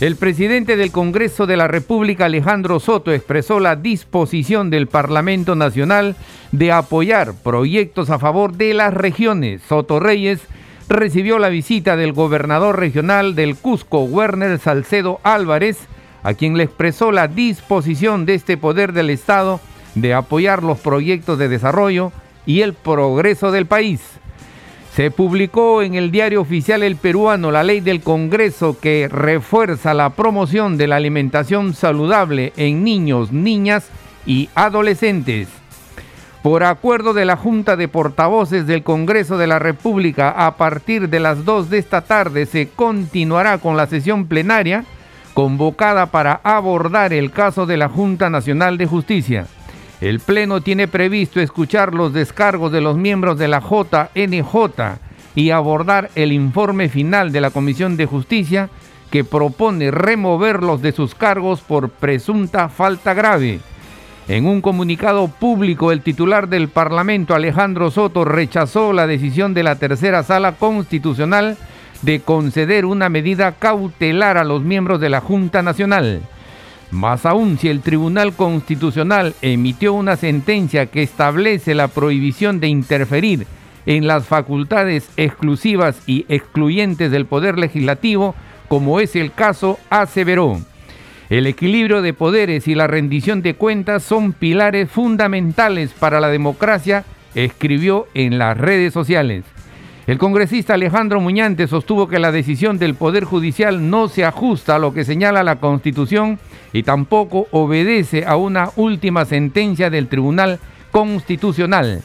El presidente del Congreso de la República, Alejandro Soto, expresó la disposición del Parlamento Nacional de apoyar proyectos a favor de las regiones. Soto Reyes recibió la visita del gobernador regional del Cusco, Werner Salcedo Álvarez, a quien le expresó la disposición de este poder del Estado de apoyar los proyectos de desarrollo y el progreso del país. Se publicó en el diario oficial El Peruano la ley del Congreso que refuerza la promoción de la alimentación saludable en niños, niñas y adolescentes. Por acuerdo de la Junta de Portavoces del Congreso de la República, a partir de las 2 de esta tarde se continuará con la sesión plenaria convocada para abordar el caso de la Junta Nacional de Justicia. El Pleno tiene previsto escuchar los descargos de los miembros de la JNJ y abordar el informe final de la Comisión de Justicia que propone removerlos de sus cargos por presunta falta grave. En un comunicado público, el titular del Parlamento, Alejandro Soto, rechazó la decisión de la tercera sala constitucional de conceder una medida cautelar a los miembros de la Junta Nacional. Más aún, si el Tribunal Constitucional emitió una sentencia que establece la prohibición de interferir en las facultades exclusivas y excluyentes del Poder Legislativo, como es el caso, aseveró. El equilibrio de poderes y la rendición de cuentas son pilares fundamentales para la democracia, escribió en las redes sociales. El congresista Alejandro Muñante sostuvo que la decisión del Poder Judicial no se ajusta a lo que señala la Constitución y tampoco obedece a una última sentencia del Tribunal Constitucional.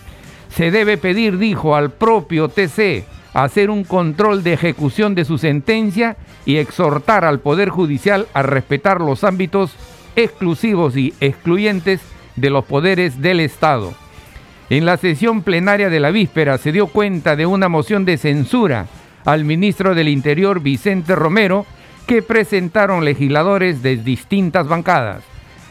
Se debe pedir, dijo, al propio TC hacer un control de ejecución de su sentencia y exhortar al Poder Judicial a respetar los ámbitos exclusivos y excluyentes de los poderes del Estado. En la sesión plenaria de la víspera se dio cuenta de una moción de censura al ministro del Interior Vicente Romero que presentaron legisladores de distintas bancadas.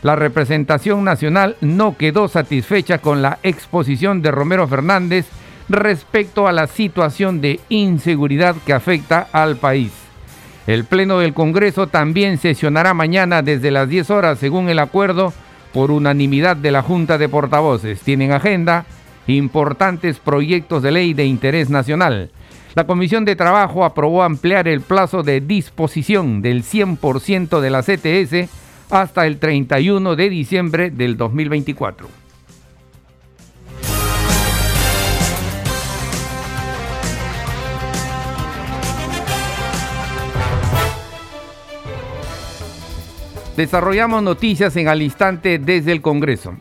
La representación nacional no quedó satisfecha con la exposición de Romero Fernández respecto a la situación de inseguridad que afecta al país. El Pleno del Congreso también sesionará mañana desde las 10 horas según el acuerdo por unanimidad de la Junta de Portavoces. Tienen agenda importantes proyectos de ley de interés nacional. La Comisión de Trabajo aprobó ampliar el plazo de disposición del 100% de la CTS hasta el 31 de diciembre del 2024. Desarrollamos noticias en al instante desde el Congreso.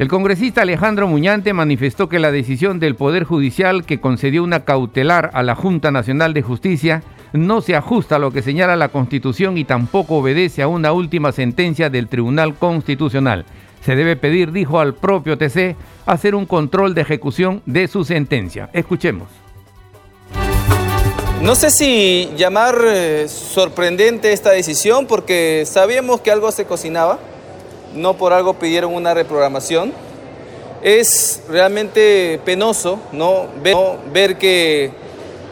El congresista Alejandro Muñante manifestó que la decisión del Poder Judicial que concedió una cautelar a la Junta Nacional de Justicia no se ajusta a lo que señala la Constitución y tampoco obedece a una última sentencia del Tribunal Constitucional. Se debe pedir, dijo al propio TC, hacer un control de ejecución de su sentencia. Escuchemos. No sé si llamar eh, sorprendente esta decisión porque sabíamos que algo se cocinaba, no por algo pidieron una reprogramación. Es realmente penoso ¿no? ver, que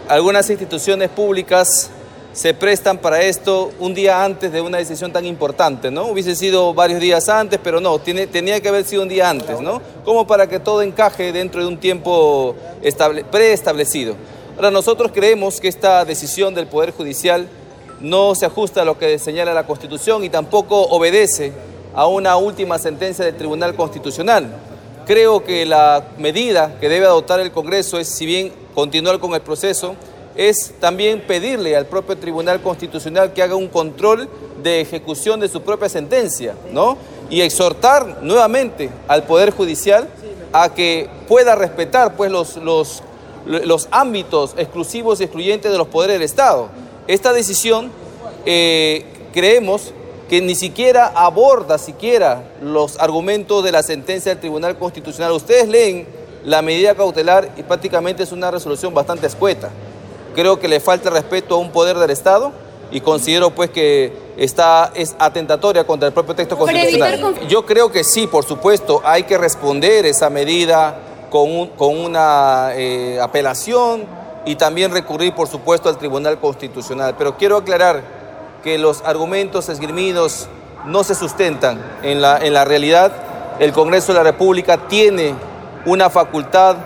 algunas instituciones públicas se prestan para esto un día antes de una decisión tan importante, ¿no? Hubiese sido varios días antes, pero no, tenía que haber sido un día antes, ¿no? Como para que todo encaje dentro de un tiempo preestablecido. Ahora, nosotros creemos que esta decisión del Poder Judicial no se ajusta a lo que señala la Constitución y tampoco obedece a una última sentencia del Tribunal Constitucional. Creo que la medida que debe adoptar el Congreso es, si bien continuar con el proceso, es también pedirle al propio Tribunal Constitucional que haga un control de ejecución de su propia sentencia, ¿no? Y exhortar nuevamente al Poder Judicial a que pueda respetar pues, los, los los ámbitos exclusivos y excluyentes de los poderes del Estado. Esta decisión eh, creemos que ni siquiera aborda siquiera los argumentos de la sentencia del Tribunal Constitucional. Ustedes leen la medida cautelar y prácticamente es una resolución bastante escueta. Creo que le falta respeto a un poder del Estado y considero pues que está, es atentatoria contra el propio texto constitucional. Yo creo que sí, por supuesto, hay que responder esa medida con, una eh, apelación y también recurrir, por supuesto, al Tribunal Constitucional. Pero quiero aclarar que los argumentos esgrimidos no se sustentan en la, en la realidad. El Congreso de la República tiene una facultad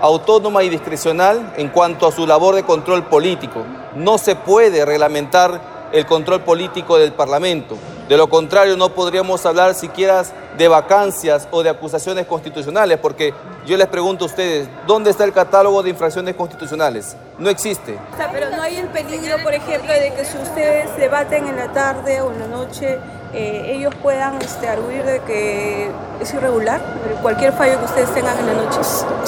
autónoma y discrecional en cuanto a su labor de control político. No se puede reglamentar el control político del Parlamento. De lo contrario, no podríamos hablar siquiera de vacancias o de acusaciones constitucionales, porque yo les pregunto a ustedes, ¿dónde está el catálogo de infracciones constitucionales? No existe. pero no hay el peligro, por ejemplo, de que si ustedes debaten en la tarde o en la noche, eh, ellos puedan este, arguir de que es irregular cualquier fallo que ustedes tengan en la noche.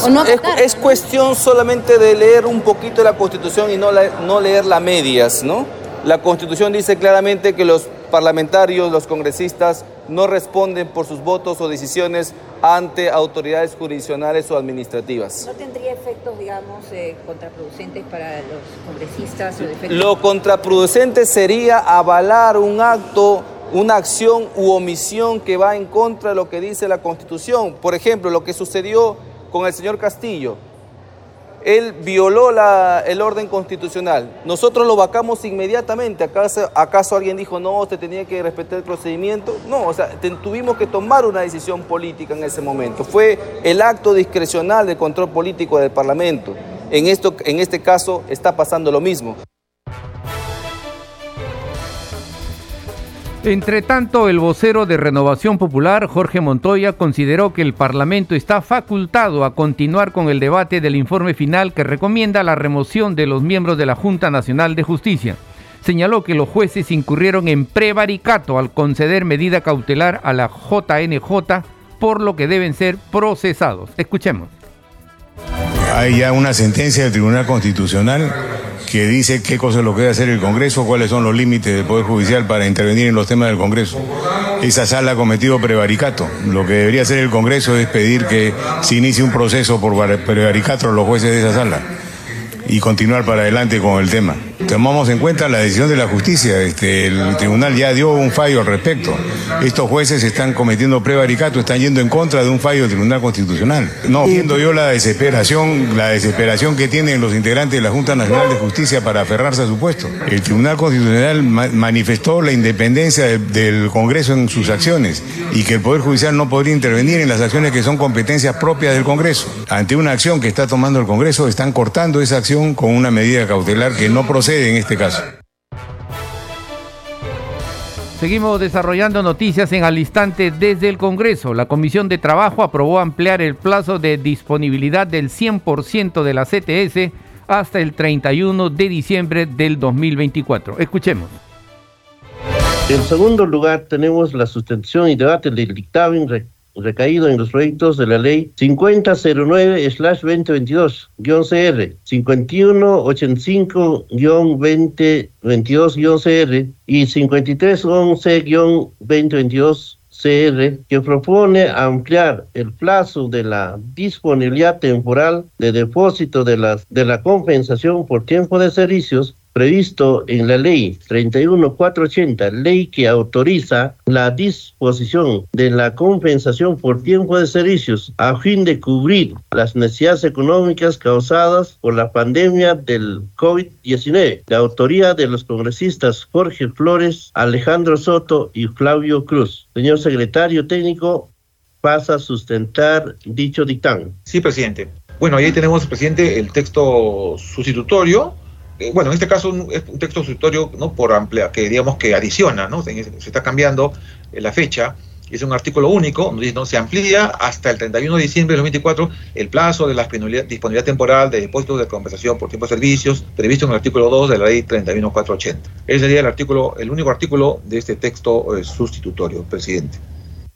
¿O no es, es, cuestión solamente de leer un poquito la Constitución y no, la, no leerla a medias, ¿no? La Constitución dice claramente que los parlamentarios, los congresistas, no responden por sus votos o decisiones ante autoridades jurisdiccionales o administrativas. ¿No tendría efectos, digamos, eh, contraproducentes para los congresistas? Lo contraproducente sería avalar un acto, una acción u omisión que va en contra de lo que dice la Constitución. Por ejemplo, lo que sucedió con el señor Castillo él violó el orden constitucional. Nosotros lo vacamos inmediatamente. ¿Acaso, ¿Acaso alguien dijo, no, usted tenía que respetar el procedimiento? No, o sea, tuvimos que tomar una decisión política en ese momento. Fue el acto discrecional de control político del Parlamento. En, esto, en este caso está pasando lo mismo. Entre tanto, el vocero de Renovación Popular, Jorge Montoya, consideró que el Parlamento está facultado a continuar con el debate del informe final que recomienda la remoción de los miembros de la Junta Nacional de Justicia. Señaló que los jueces incurrieron en prevaricato al conceder medida cautelar a la JNJ, por lo que deben ser procesados. Escuchemos. Hay ya una sentencia del Tribunal Constitucional que dice qué cosas lo que hacer el Congreso, cuáles son los límites del Poder Judicial para intervenir en los temas del Congreso. Esa sala ha cometido prevaricato. Lo que debería hacer el Congreso es pedir que se inicie un proceso por prevaricato a los jueces de esa sala y continuar para adelante con el tema. Tomamos en cuenta la decisión de la justicia. Este, el tribunal ya dio un fallo al respecto. Estos jueces están cometiendo prevaricato, están yendo en contra de un fallo del Tribunal Constitucional. No viendo yo la desesperación, la desesperación que tienen los integrantes de la Junta Nacional de Justicia para aferrarse a su puesto. El Tribunal Constitucional manifestó la independencia del Congreso en sus acciones y que el Poder Judicial no podría intervenir en las acciones que son competencias propias del Congreso. Ante una acción que está tomando el Congreso, están cortando esa acción con una medida cautelar que no procede en este caso. Seguimos desarrollando noticias en al instante desde el Congreso. La Comisión de Trabajo aprobó ampliar el plazo de disponibilidad del 100% de la CTS hasta el 31 de diciembre del 2024. Escuchemos. En segundo lugar, tenemos la sustentación y debate del dictamen recaído en los proyectos de la ley 5009-2022-CR, 5185-2022-CR y 5311-2022-CR, que propone ampliar el plazo de la disponibilidad temporal de depósito de, las, de la compensación por tiempo de servicios previsto en la ley 31480, ley que autoriza la disposición de la compensación por tiempo de servicios a fin de cubrir las necesidades económicas causadas por la pandemia del COVID-19, de autoría de los congresistas Jorge Flores, Alejandro Soto y Flavio Cruz. Señor secretario técnico, pasa a sustentar dicho dictamen. Sí, presidente. Bueno, ahí tenemos, presidente, el texto sustitutorio eh, bueno, en este caso es un texto sustitutorio ¿no? por amplia, que digamos que adiciona, ¿no? se, está cambiando eh, la fecha, es un artículo único, donde ¿no? se amplía hasta el 31 de diciembre de 2024 el plazo de la disponibilidad, temporal de depósitos de compensación por tiempo de servicios previsto en el artículo 2 de la ley 31480. Ese sería el artículo, el único artículo de este texto eh, sustitutorio, presidente.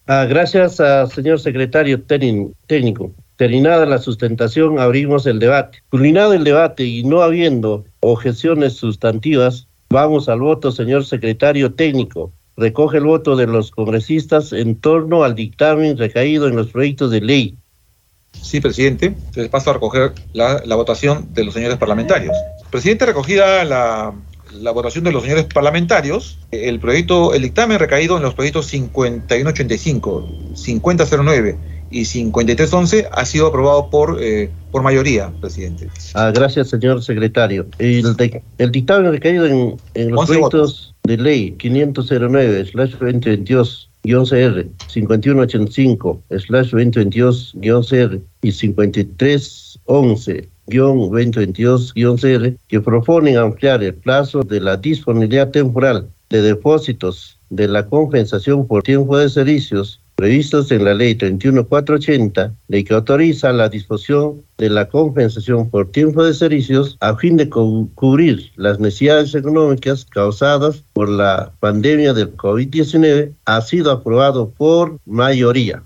Ah, gracias, señor secretario técnico. Terminada la sustentación, abrimos el debate. Culminado el debate y no habiendo objeciones sustantivas, vamos al voto, señor secretario técnico. Recoge el voto de los congresistas en torno al dictamen recaído en los proyectos de ley Sí, presidente. Entonces paso a recoger la, la votación de los señores parlamentarios. Presidente, recogida la, la votación de los señores parlamentarios, el proyecto, el dictamen recaído en los proyectos 5185, 5009 y 5311 ha sido aprobado por, eh, por mayoría, presidente. Ah, gracias, señor secretario. El, de, el dictamen recaído en, en los proyectos votos. de ley 509-2022 CR 5185 slash 2022 CR y 5311 2022-CR que proponen ampliar el plazo de la disponibilidad temporal de depósitos de la compensación por tiempo de servicios previstos en la Ley 31480, ley que autoriza la disposición de la compensación por tiempo de servicios a fin de cu cubrir las necesidades económicas causadas por la pandemia del COVID-19, ha sido aprobado por mayoría.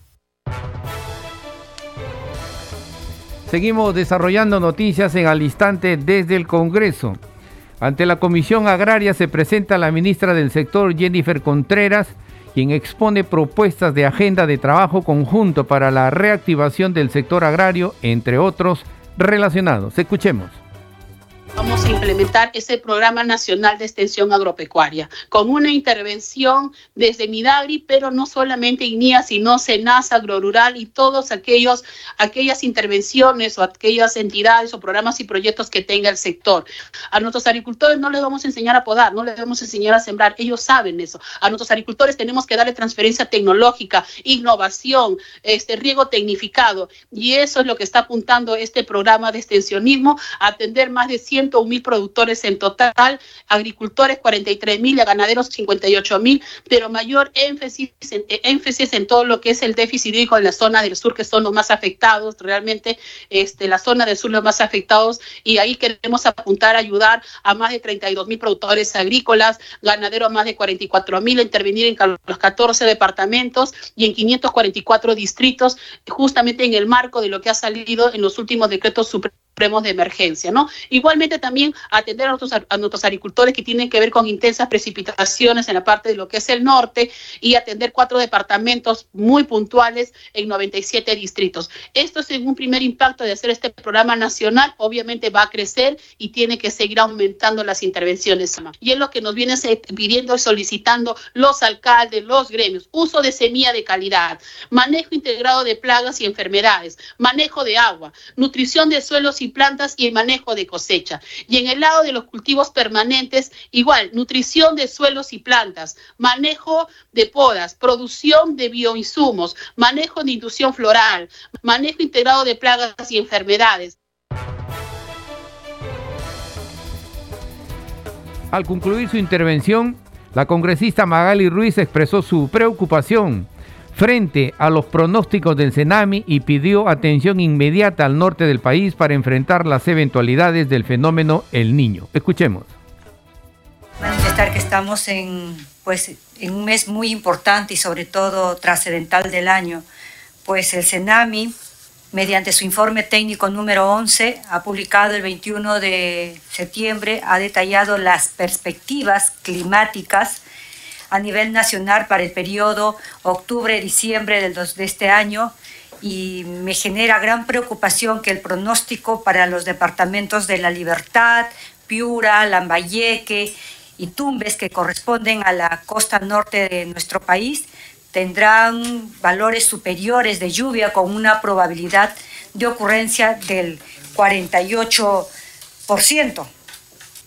Seguimos desarrollando noticias en al instante desde el Congreso. Ante la Comisión Agraria se presenta la ministra del sector Jennifer Contreras, quien expone propuestas de agenda de trabajo conjunto para la reactivación del sector agrario, entre otros relacionados. Escuchemos. Vamos a implementar ese programa nacional de extensión agropecuaria con una intervención desde Midagri, pero no solamente INIA, sino SENAS, Agrorural y todas aquellos aquellas intervenciones o aquellas entidades o programas y proyectos que tenga el sector. A nuestros agricultores no les vamos a enseñar a podar, no les vamos a enseñar a sembrar, ellos saben eso. A nuestros agricultores tenemos que darle transferencia tecnológica, innovación, este riego tecnificado y eso es lo que está apuntando este programa de extensionismo, atender más de 100 mil productores en total, agricultores 43 mil, ganaderos 58 mil, pero mayor énfasis en, eh, énfasis en todo lo que es el déficit hídrico en la zona del sur, que son los más afectados, realmente este, la zona del sur los más afectados, y ahí queremos apuntar a ayudar a más de 32 mil productores agrícolas, ganaderos más de 44 mil, intervenir en los 14 departamentos y en 544 distritos, justamente en el marco de lo que ha salido en los últimos decretos supremos de emergencia, ¿no? Igualmente también atender a nuestros, a nuestros agricultores que tienen que ver con intensas precipitaciones en la parte de lo que es el norte y atender cuatro departamentos muy puntuales en 97 distritos. Esto es un primer impacto de hacer este programa nacional, obviamente va a crecer y tiene que seguir aumentando las intervenciones. Y es lo que nos viene pidiendo y solicitando los alcaldes, los gremios, uso de semilla de calidad, manejo integrado de plagas y enfermedades, manejo de agua, nutrición de suelos y plantas y el manejo de cosecha. Y en el lado de los cultivos permanentes, igual, nutrición de suelos y plantas, manejo de podas, producción de bioinsumos, manejo de inducción floral, manejo integrado de plagas y enfermedades. Al concluir su intervención, la congresista Magali Ruiz expresó su preocupación frente a los pronósticos del Senami y pidió atención inmediata al norte del país para enfrentar las eventualidades del fenómeno El Niño. Escuchemos. Manifestar que estamos en, pues, en un mes muy importante y sobre todo trascendental del año, pues el Senami, mediante su informe técnico número 11, ha publicado el 21 de septiembre, ha detallado las perspectivas climáticas a nivel nacional para el periodo octubre-diciembre de este año y me genera gran preocupación que el pronóstico para los departamentos de La Libertad, Piura, Lambayeque y Tumbes, que corresponden a la costa norte de nuestro país, tendrán valores superiores de lluvia con una probabilidad de ocurrencia del 48%.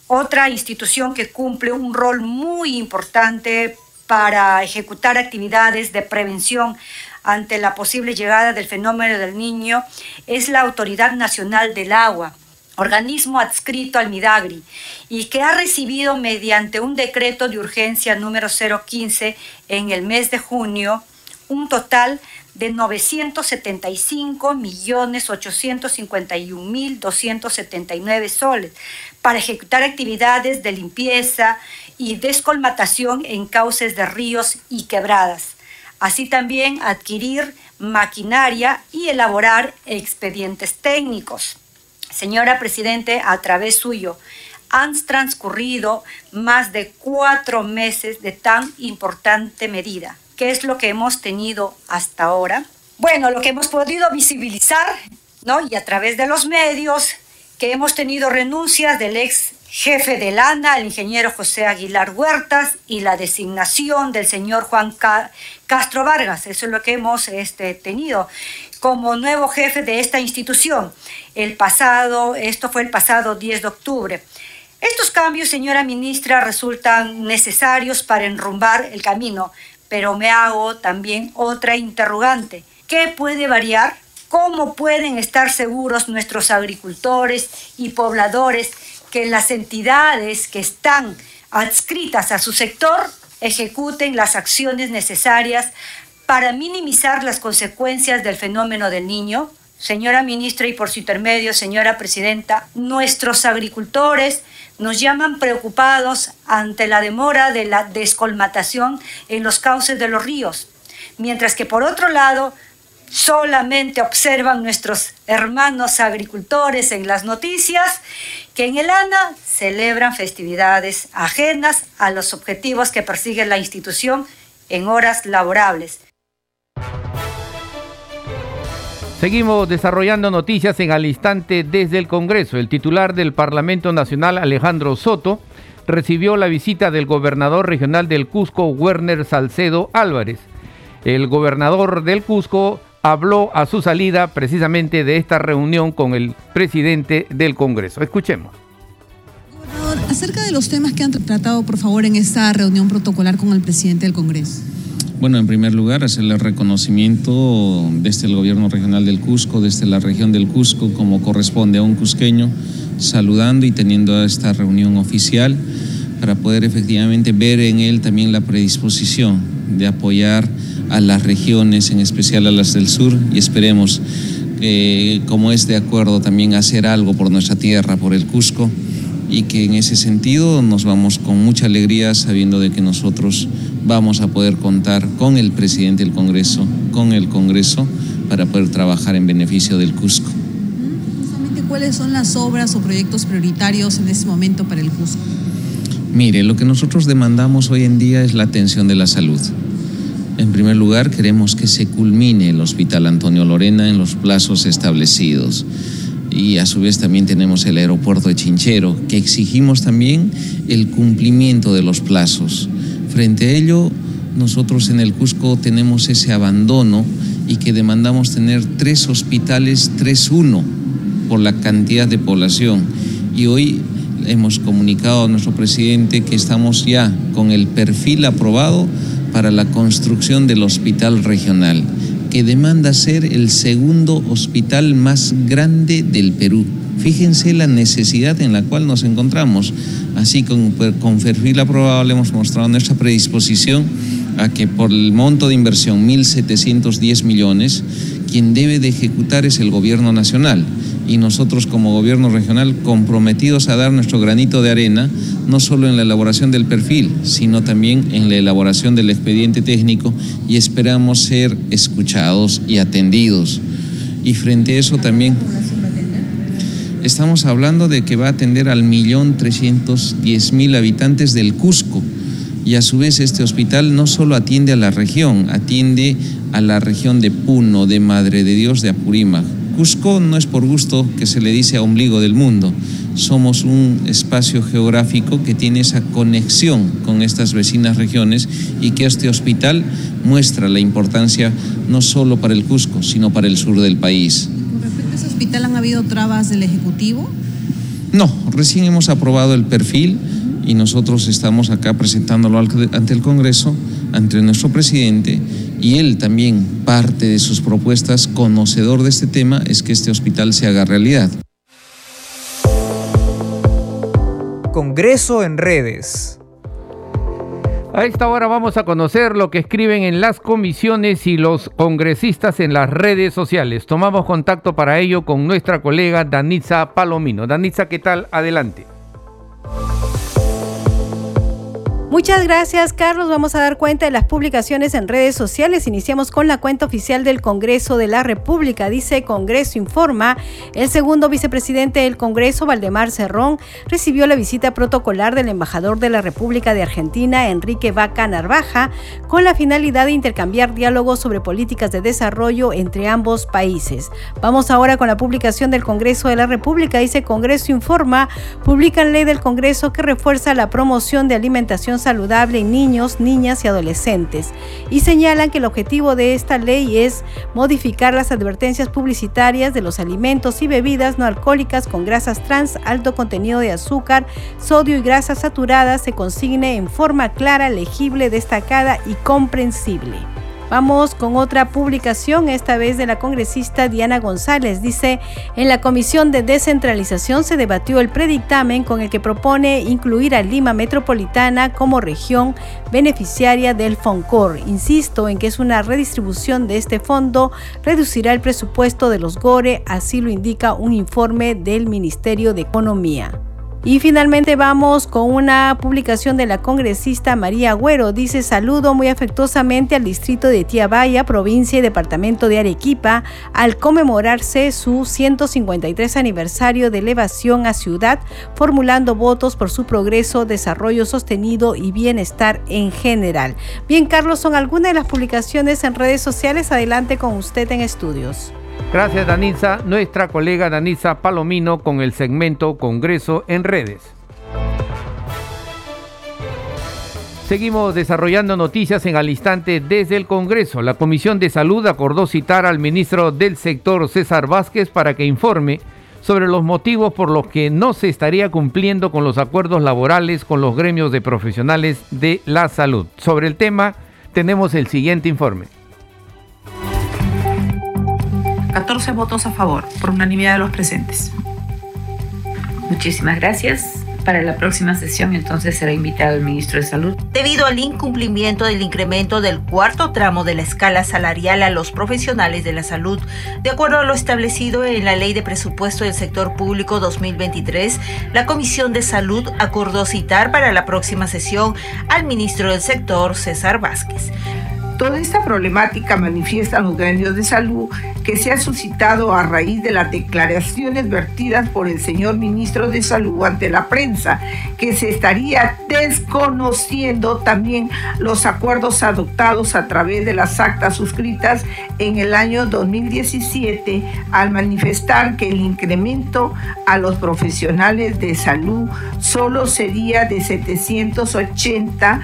Otra institución que cumple un rol muy importante para ejecutar actividades de prevención ante la posible llegada del fenómeno del niño es la Autoridad Nacional del Agua, organismo adscrito al Midagri y que ha recibido mediante un decreto de urgencia número 015 en el mes de junio un total de 975.851.279 soles para ejecutar actividades de limpieza y descolmatación en cauces de ríos y quebradas. Así también adquirir maquinaria y elaborar expedientes técnicos. Señora Presidente, a través suyo, han transcurrido más de cuatro meses de tan importante medida. ¿Qué es lo que hemos tenido hasta ahora? Bueno, lo que hemos podido visibilizar, ¿no? Y a través de los medios, que hemos tenido renuncias del ex jefe del ANA, el ingeniero José Aguilar Huertas, y la designación del señor Juan Castro Vargas. Eso es lo que hemos este, tenido como nuevo jefe de esta institución. El pasado, esto fue el pasado 10 de octubre. Estos cambios, señora ministra, resultan necesarios para enrumbar el camino, pero me hago también otra interrogante. ¿Qué puede variar? ¿Cómo pueden estar seguros nuestros agricultores y pobladores que las entidades que están adscritas a su sector ejecuten las acciones necesarias para minimizar las consecuencias del fenómeno del niño? Señora ministra y por su intermedio, señora presidenta, nuestros agricultores nos llaman preocupados ante la demora de la descolmatación en los cauces de los ríos, mientras que por otro lado solamente observan nuestros hermanos agricultores en las noticias que en el ANA celebran festividades ajenas a los objetivos que persigue la institución en horas laborables. Seguimos desarrollando noticias en al instante desde el Congreso. El titular del Parlamento Nacional, Alejandro Soto, recibió la visita del gobernador regional del Cusco, Werner Salcedo Álvarez. El gobernador del Cusco habló a su salida precisamente de esta reunión con el presidente del Congreso. Escuchemos. Gobernador, acerca de los temas que han tratado, por favor, en esta reunión protocolar con el presidente del Congreso. Bueno, en primer lugar, hacerle reconocimiento desde el gobierno regional del Cusco, desde la región del Cusco, como corresponde a un cusqueño, saludando y teniendo esta reunión oficial para poder efectivamente ver en él también la predisposición de apoyar a las regiones, en especial a las del sur, y esperemos, que como es de acuerdo, también hacer algo por nuestra tierra, por el Cusco, y que en ese sentido nos vamos con mucha alegría sabiendo de que nosotros vamos a poder contar con el presidente del Congreso, con el Congreso, para poder trabajar en beneficio del Cusco. ¿Cuáles son las obras o proyectos prioritarios en este momento para el Cusco? Mire, lo que nosotros demandamos hoy en día es la atención de la salud. En primer lugar, queremos que se culmine el Hospital Antonio Lorena en los plazos establecidos. Y a su vez también tenemos el aeropuerto de Chinchero, que exigimos también el cumplimiento de los plazos. Frente a ello, nosotros en el Cusco tenemos ese abandono y que demandamos tener tres hospitales 3-1 por la cantidad de población. Y hoy hemos comunicado a nuestro presidente que estamos ya con el perfil aprobado para la construcción del hospital regional, que demanda ser el segundo hospital más grande del Perú. Fíjense la necesidad en la cual nos encontramos. Así con, con perfil aprobado le hemos mostrado nuestra predisposición a que por el monto de inversión 1.710 millones, quien debe de ejecutar es el gobierno nacional y nosotros como gobierno regional comprometidos a dar nuestro granito de arena, no solo en la elaboración del perfil, sino también en la elaboración del expediente técnico y esperamos ser escuchados y atendidos. Y frente a eso también estamos hablando de que va a atender al millón trescientos diez mil habitantes del Cusco y a su vez este hospital no solo atiende a la región, atiende a la región de Puno, de Madre de Dios, de Apurímac, Cusco no es por gusto que se le dice a ombligo del mundo. Somos un espacio geográfico que tiene esa conexión con estas vecinas regiones y que este hospital muestra la importancia no solo para el Cusco, sino para el sur del país. ¿Con respecto a ese hospital han habido trabas del Ejecutivo? No, recién hemos aprobado el perfil y nosotros estamos acá presentándolo ante el Congreso, ante nuestro presidente y él también parte de sus propuestas, conocedor de este tema, es que este hospital se haga realidad. Congreso en redes. A esta hora vamos a conocer lo que escriben en las comisiones y los congresistas en las redes sociales. Tomamos contacto para ello con nuestra colega Danitza Palomino. Danitza, ¿qué tal? Adelante. Muchas gracias, Carlos. Vamos a dar cuenta de las publicaciones en redes sociales. Iniciamos con la cuenta oficial del Congreso de la República. Dice Congreso Informa, el segundo vicepresidente del Congreso, Valdemar Cerrón, recibió la visita protocolar del embajador de la República de Argentina, Enrique Vaca Narvaja, con la finalidad de intercambiar diálogos sobre políticas de desarrollo entre ambos países. Vamos ahora con la publicación del Congreso de la República. Dice Congreso Informa, publican ley del Congreso que refuerza la promoción de alimentación saludable en niños, niñas y adolescentes y señalan que el objetivo de esta ley es modificar las advertencias publicitarias de los alimentos y bebidas no alcohólicas con grasas trans, alto contenido de azúcar, sodio y grasas saturadas se consigne en forma clara, legible, destacada y comprensible. Vamos con otra publicación, esta vez de la congresista Diana González. Dice, en la Comisión de Descentralización se debatió el predictamen con el que propone incluir a Lima Metropolitana como región beneficiaria del FONCOR. Insisto en que es una redistribución de este fondo, reducirá el presupuesto de los GORE, así lo indica un informe del Ministerio de Economía. Y finalmente vamos con una publicación de la congresista María Agüero. Dice saludo muy afectuosamente al distrito de Tiabaya, provincia y departamento de Arequipa, al conmemorarse su 153 aniversario de elevación a ciudad, formulando votos por su progreso, desarrollo sostenido y bienestar en general. Bien, Carlos, son algunas de las publicaciones en redes sociales. Adelante con usted en estudios. Gracias, Danisa. Nuestra colega Danisa Palomino con el segmento Congreso en redes. Seguimos desarrollando noticias en al instante desde el Congreso. La Comisión de Salud acordó citar al ministro del sector César Vázquez para que informe sobre los motivos por los que no se estaría cumpliendo con los acuerdos laborales con los gremios de profesionales de la salud. Sobre el tema tenemos el siguiente informe. 14 votos a favor, por unanimidad de los presentes. Muchísimas gracias. Para la próxima sesión entonces será invitado el ministro de Salud. Debido al incumplimiento del incremento del cuarto tramo de la escala salarial a los profesionales de la salud, de acuerdo a lo establecido en la Ley de Presupuesto del Sector Público 2023, la Comisión de Salud acordó citar para la próxima sesión al ministro del sector, César Vázquez. Toda esta problemática manifiestan los gremios de salud que se ha suscitado a raíz de las declaraciones vertidas por el señor ministro de Salud ante la prensa, que se estaría desconociendo también los acuerdos adoptados a través de las actas suscritas en el año 2017 al manifestar que el incremento a los profesionales de salud solo sería de 780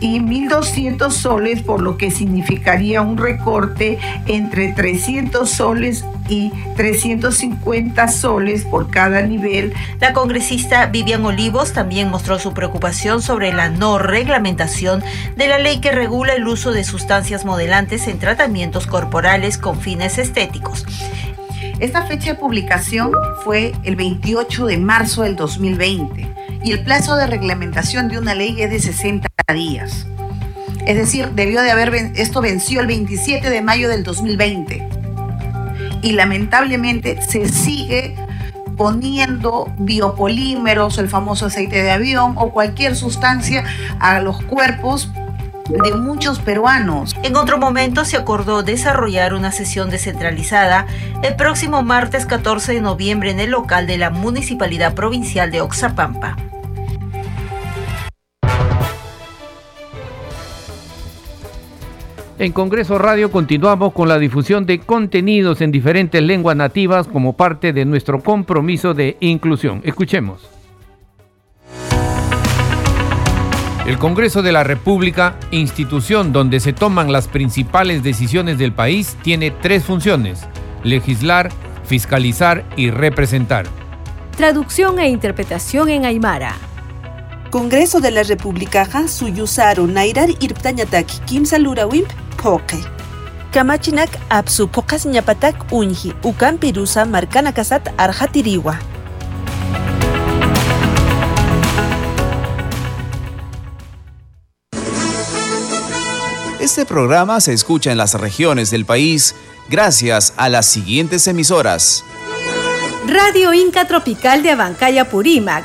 y 1.200 soles, por lo que significaría un recorte entre 300 soles y 350 soles por cada nivel. La congresista Vivian Olivos también mostró su preocupación sobre la no reglamentación de la ley que regula el uso de sustancias modelantes en tratamientos corporales con fines estéticos. Esta fecha de publicación fue el 28 de marzo del 2020 y el plazo de reglamentación de una ley es de 60 días. Es decir, debió de haber esto venció el 27 de mayo del 2020 y lamentablemente se sigue poniendo biopolímeros, el famoso aceite de avión o cualquier sustancia a los cuerpos de muchos peruanos. En otro momento se acordó desarrollar una sesión descentralizada el próximo martes 14 de noviembre en el local de la Municipalidad Provincial de Oxapampa. En Congreso Radio continuamos con la difusión de contenidos en diferentes lenguas nativas como parte de nuestro compromiso de inclusión. Escuchemos. El Congreso de la República, institución donde se toman las principales decisiones del país, tiene tres funciones, legislar, fiscalizar y representar. Traducción e interpretación en Aymara. Congreso de la República Suyusaru Nairar Irptañatak Kim Wimp poke. Kamachinak apsu pokas ñapatak unji ukan pirusa marcana kasat arjatiriwa. Este programa se escucha en las regiones del país gracias a las siguientes emisoras. Radio Inca Tropical de Abancaya Purímac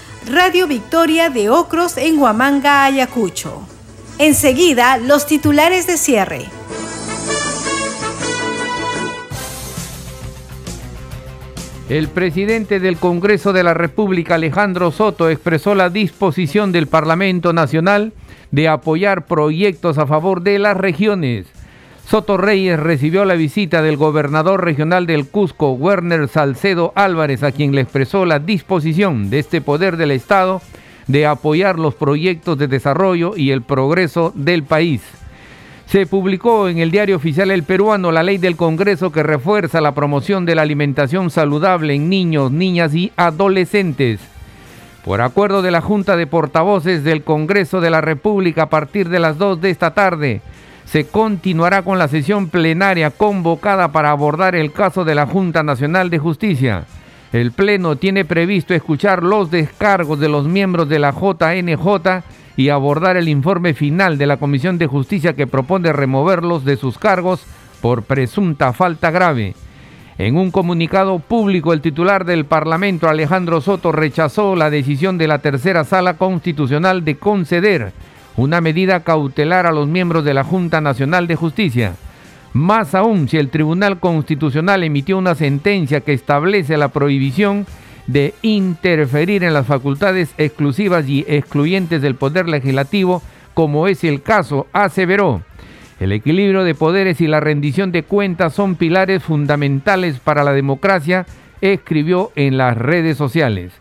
Radio Victoria de Ocros en Huamanga, Ayacucho. Enseguida, los titulares de cierre. El presidente del Congreso de la República, Alejandro Soto, expresó la disposición del Parlamento Nacional de apoyar proyectos a favor de las regiones. Soto Reyes recibió la visita del gobernador regional del Cusco, Werner Salcedo Álvarez, a quien le expresó la disposición de este poder del Estado de apoyar los proyectos de desarrollo y el progreso del país. Se publicó en el diario oficial El Peruano la ley del Congreso que refuerza la promoción de la alimentación saludable en niños, niñas y adolescentes. Por acuerdo de la Junta de Portavoces del Congreso de la República a partir de las 2 de esta tarde, se continuará con la sesión plenaria convocada para abordar el caso de la Junta Nacional de Justicia. El Pleno tiene previsto escuchar los descargos de los miembros de la JNJ y abordar el informe final de la Comisión de Justicia que propone removerlos de sus cargos por presunta falta grave. En un comunicado público, el titular del Parlamento, Alejandro Soto, rechazó la decisión de la tercera sala constitucional de conceder una medida cautelar a los miembros de la Junta Nacional de Justicia. Más aún, si el Tribunal Constitucional emitió una sentencia que establece la prohibición de interferir en las facultades exclusivas y excluyentes del Poder Legislativo, como es el caso, aseveró. El equilibrio de poderes y la rendición de cuentas son pilares fundamentales para la democracia, escribió en las redes sociales.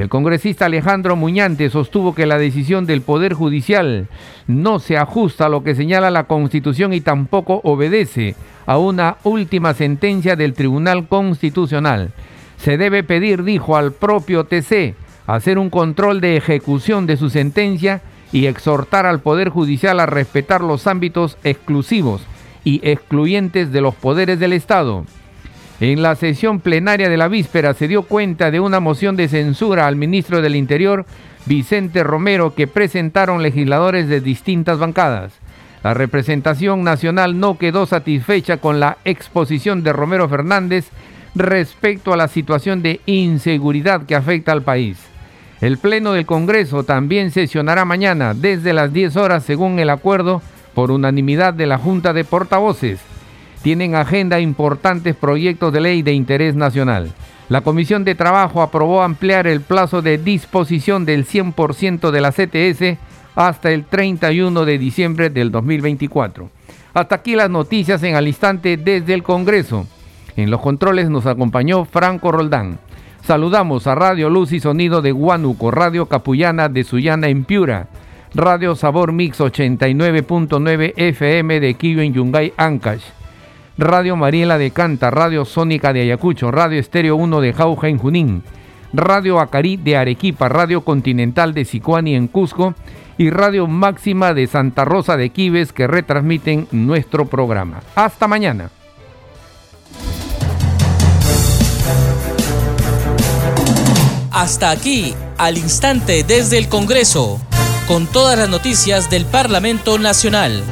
El congresista Alejandro Muñante sostuvo que la decisión del Poder Judicial no se ajusta a lo que señala la Constitución y tampoco obedece a una última sentencia del Tribunal Constitucional. Se debe pedir, dijo al propio TC, hacer un control de ejecución de su sentencia y exhortar al Poder Judicial a respetar los ámbitos exclusivos y excluyentes de los poderes del Estado. En la sesión plenaria de la víspera se dio cuenta de una moción de censura al ministro del Interior, Vicente Romero, que presentaron legisladores de distintas bancadas. La representación nacional no quedó satisfecha con la exposición de Romero Fernández respecto a la situación de inseguridad que afecta al país. El Pleno del Congreso también sesionará mañana desde las 10 horas según el acuerdo por unanimidad de la Junta de Portavoces. Tienen agenda importantes proyectos de ley de interés nacional. La Comisión de Trabajo aprobó ampliar el plazo de disposición del 100% de la CTS hasta el 31 de diciembre del 2024. Hasta aquí las noticias en al instante desde el Congreso. En los controles nos acompañó Franco Roldán. Saludamos a Radio Luz y Sonido de Huánuco, Radio Capullana de Sullana en Piura, Radio Sabor Mix 89.9 FM de Quillo en Yungay, Ancash, Radio Mariela de Canta, Radio Sónica de Ayacucho, Radio Estéreo 1 de Jauja en Junín, Radio Acarí de Arequipa, Radio Continental de Sicuani en Cusco y Radio Máxima de Santa Rosa de Quives que retransmiten nuestro programa. Hasta mañana. Hasta aquí, al instante desde el Congreso, con todas las noticias del Parlamento Nacional.